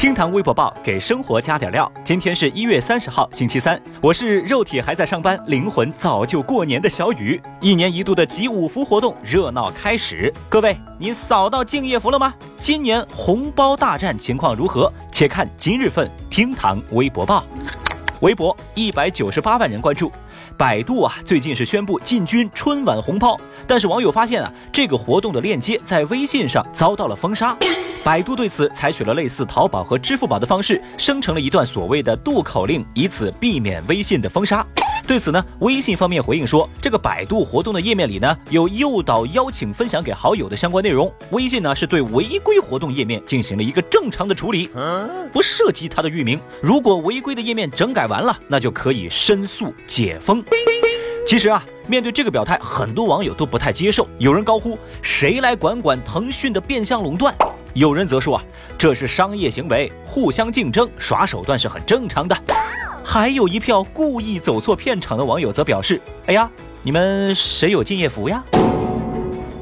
厅堂微博报给生活加点料。今天是一月三十号，星期三。我是肉体还在上班，灵魂早就过年的小雨。一年一度的集五福活动热闹开始，各位，你扫到敬业福了吗？今年红包大战情况如何？且看今日份厅堂微博报。微博一百九十八万人关注。百度啊，最近是宣布进军春晚红包，但是网友发现啊，这个活动的链接在微信上遭到了封杀。百度对此采取了类似淘宝和支付宝的方式，生成了一段所谓的渡口令，以此避免微信的封杀。对此呢，微信方面回应说，这个百度活动的页面里呢，有诱导邀请分享给好友的相关内容。微信呢，是对违规活动页面进行了一个正常的处理，不涉及它的域名。如果违规的页面整改完了，那就可以申诉解封。其实啊，面对这个表态，很多网友都不太接受。有人高呼：“谁来管管腾讯的变相垄断？”有人则说：“啊，这是商业行为，互相竞争，耍手段是很正常的。”还有一票故意走错片场的网友则表示：“哎呀，你们谁有敬业福呀？”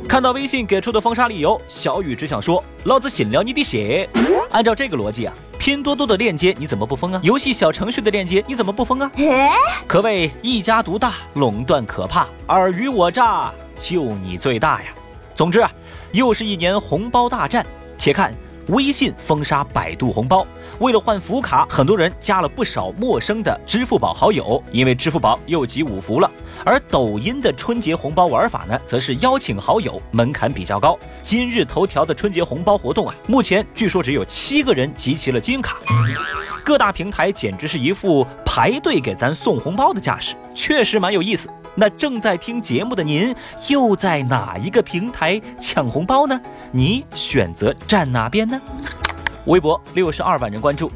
看到微信给出的封杀理由，小雨只想说：“老子信了你的邪！”按照这个逻辑啊，拼多多的链接你怎么不封啊？游戏小程序的链接你怎么不封啊？可谓一家独大，垄断可怕，尔虞我诈，就你最大呀！总之啊，又是一年红包大战。且看。微信封杀百度红包，为了换福卡，很多人加了不少陌生的支付宝好友，因为支付宝又集五福了。而抖音的春节红包玩法呢，则是邀请好友，门槛比较高。今日头条的春节红包活动啊，目前据说只有七个人集齐了金卡，各大平台简直是一副排队给咱送红包的架势，确实蛮有意思。那正在听节目的您，又在哪一个平台抢红包呢？你选择站哪边呢？微博六十二万人关注。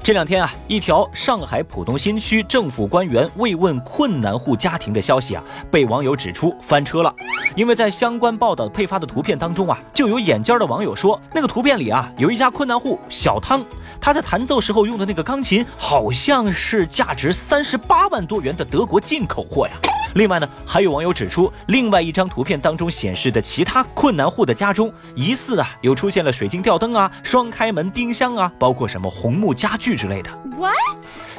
这两天啊，一条上海浦东新区政府官员慰问困难户家庭的消息啊，被网友指出翻车了。因为在相关报道配发的图片当中啊，就有眼尖的网友说，那个图片里啊，有一家困难户小汤，他在弹奏时候用的那个钢琴，好像是价值三十八万多元的德国进口货呀。另外呢，还有网友指出，另外一张图片当中显示的其他困难户的家中，疑似啊有出现了水晶吊灯啊、双开门冰箱啊，包括什么红木家具之类的。What？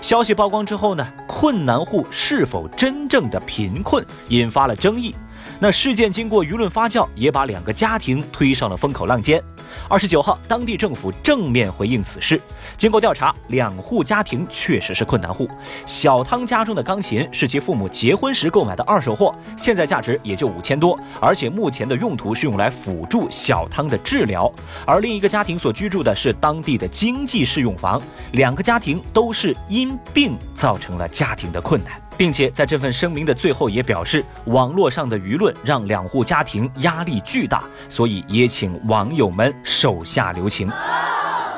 消息曝光之后呢，困难户是否真正的贫困，引发了争议。那事件经过舆论发酵，也把两个家庭推上了风口浪尖。二十九号，当地政府正面回应此事。经过调查，两户家庭确实是困难户。小汤家中的钢琴是其父母结婚时购买的二手货，现在价值也就五千多，而且目前的用途是用来辅助小汤的治疗。而另一个家庭所居住的是当地的经济适用房。两个家庭都是因病造成了家庭的困难。并且在这份声明的最后也表示，网络上的舆论让两户家庭压力巨大，所以也请网友们手下留情。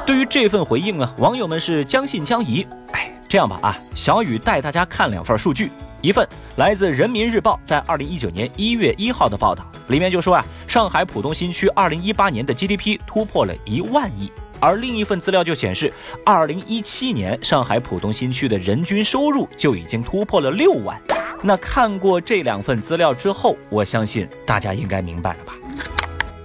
对于这份回应呢，网友们是将信将疑。哎，这样吧啊，小雨带大家看两份数据，一份来自人民日报在二零一九年一月一号的报道，里面就说啊，上海浦东新区二零一八年的 GDP 突破了一万亿。而另一份资料就显示，二零一七年上海浦东新区的人均收入就已经突破了六万。那看过这两份资料之后，我相信大家应该明白了吧？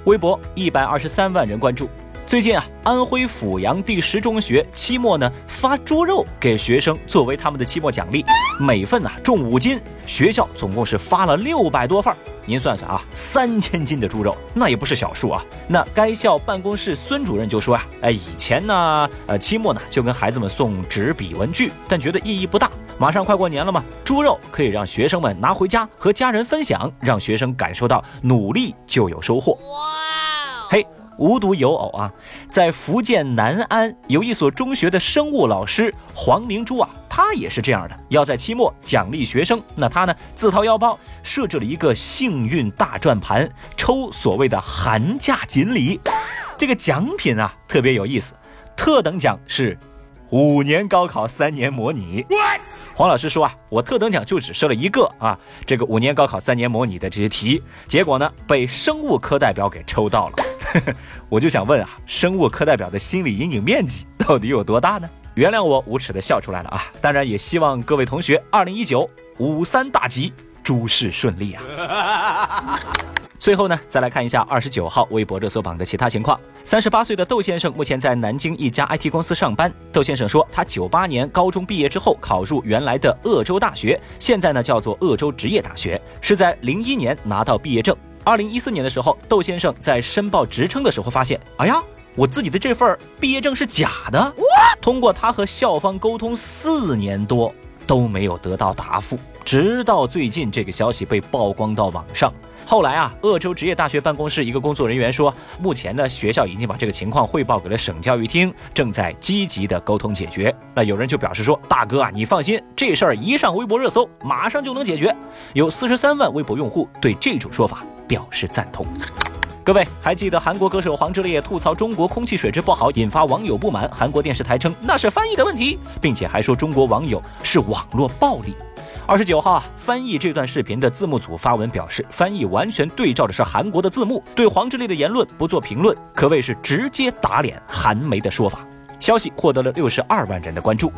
微博一百二十三万人关注。最近啊，安徽阜阳第十中学期末呢发猪肉给学生作为他们的期末奖励，每份呢重五斤，学校总共是发了六百多份儿。您算算啊，三千斤的猪肉，那也不是小数啊。那该校办公室孙主任就说啊，哎，以前呢，呃，期末呢就跟孩子们送纸笔文具，但觉得意义不大。马上快过年了嘛，猪肉可以让学生们拿回家和家人分享，让学生感受到努力就有收获。哇，嘿。无独有偶啊，在福建南安有一所中学的生物老师黄明珠啊，他也是这样的，要在期末奖励学生。那他呢，自掏腰包设置了一个幸运大转盘，抽所谓的寒假锦鲤。这个奖品啊，特别有意思，特等奖是五年高考三年模拟。黄老师说啊，我特等奖就只设了一个啊，这个五年高考三年模拟的这些题，结果呢，被生物科代表给抽到了。我就想问啊，生物课代表的心理阴影面积到底有多大呢？原谅我无耻的笑出来了啊！当然也希望各位同学二零一九五三大吉，诸事顺利啊！最后呢，再来看一下二十九号微博热搜榜的其他情况。三十八岁的窦先生目前在南京一家 IT 公司上班。窦先生说，他九八年高中毕业之后考入原来的鄂州大学，现在呢叫做鄂州职业大学，是在零一年拿到毕业证。二零一四年的时候，窦先生在申报职称的时候发现，哎呀，我自己的这份毕业证是假的。通过他和校方沟通四年多都没有得到答复，直到最近这个消息被曝光到网上。后来啊，鄂州职业大学办公室一个工作人员说，目前呢，学校已经把这个情况汇报给了省教育厅，正在积极的沟通解决。那有人就表示说，大哥啊，你放心，这事儿一上微博热搜，马上就能解决。有四十三万微博用户对这种说法表示赞同。各位还记得韩国歌手黄致列吐槽中国空气水质不好，引发网友不满，韩国电视台称那是翻译的问题，并且还说中国网友是网络暴力。二十九号啊，翻译这段视频的字幕组发文表示，翻译完全对照的是韩国的字幕，对黄致列的言论不做评论，可谓是直接打脸韩媒的说法。消息获得了六十二万人的关注。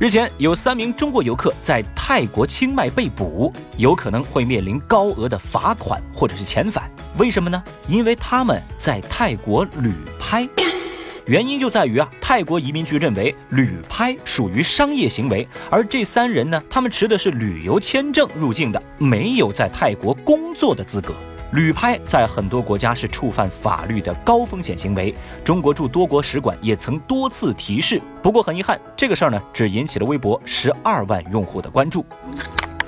日前，有三名中国游客在泰国清迈被捕，有可能会面临高额的罚款或者是遣返。为什么呢？因为他们在泰国旅拍。原因就在于啊，泰国移民局认为旅拍属于商业行为，而这三人呢，他们持的是旅游签证入境的，没有在泰国工作的资格。旅拍在很多国家是触犯法律的高风险行为，中国驻多国使馆也曾多次提示。不过很遗憾，这个事儿呢，只引起了微博十二万用户的关注。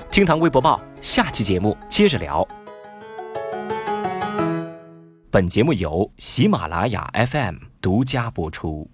听堂微博报，下期节目接着聊。本节目由喜马拉雅 FM。独家播出。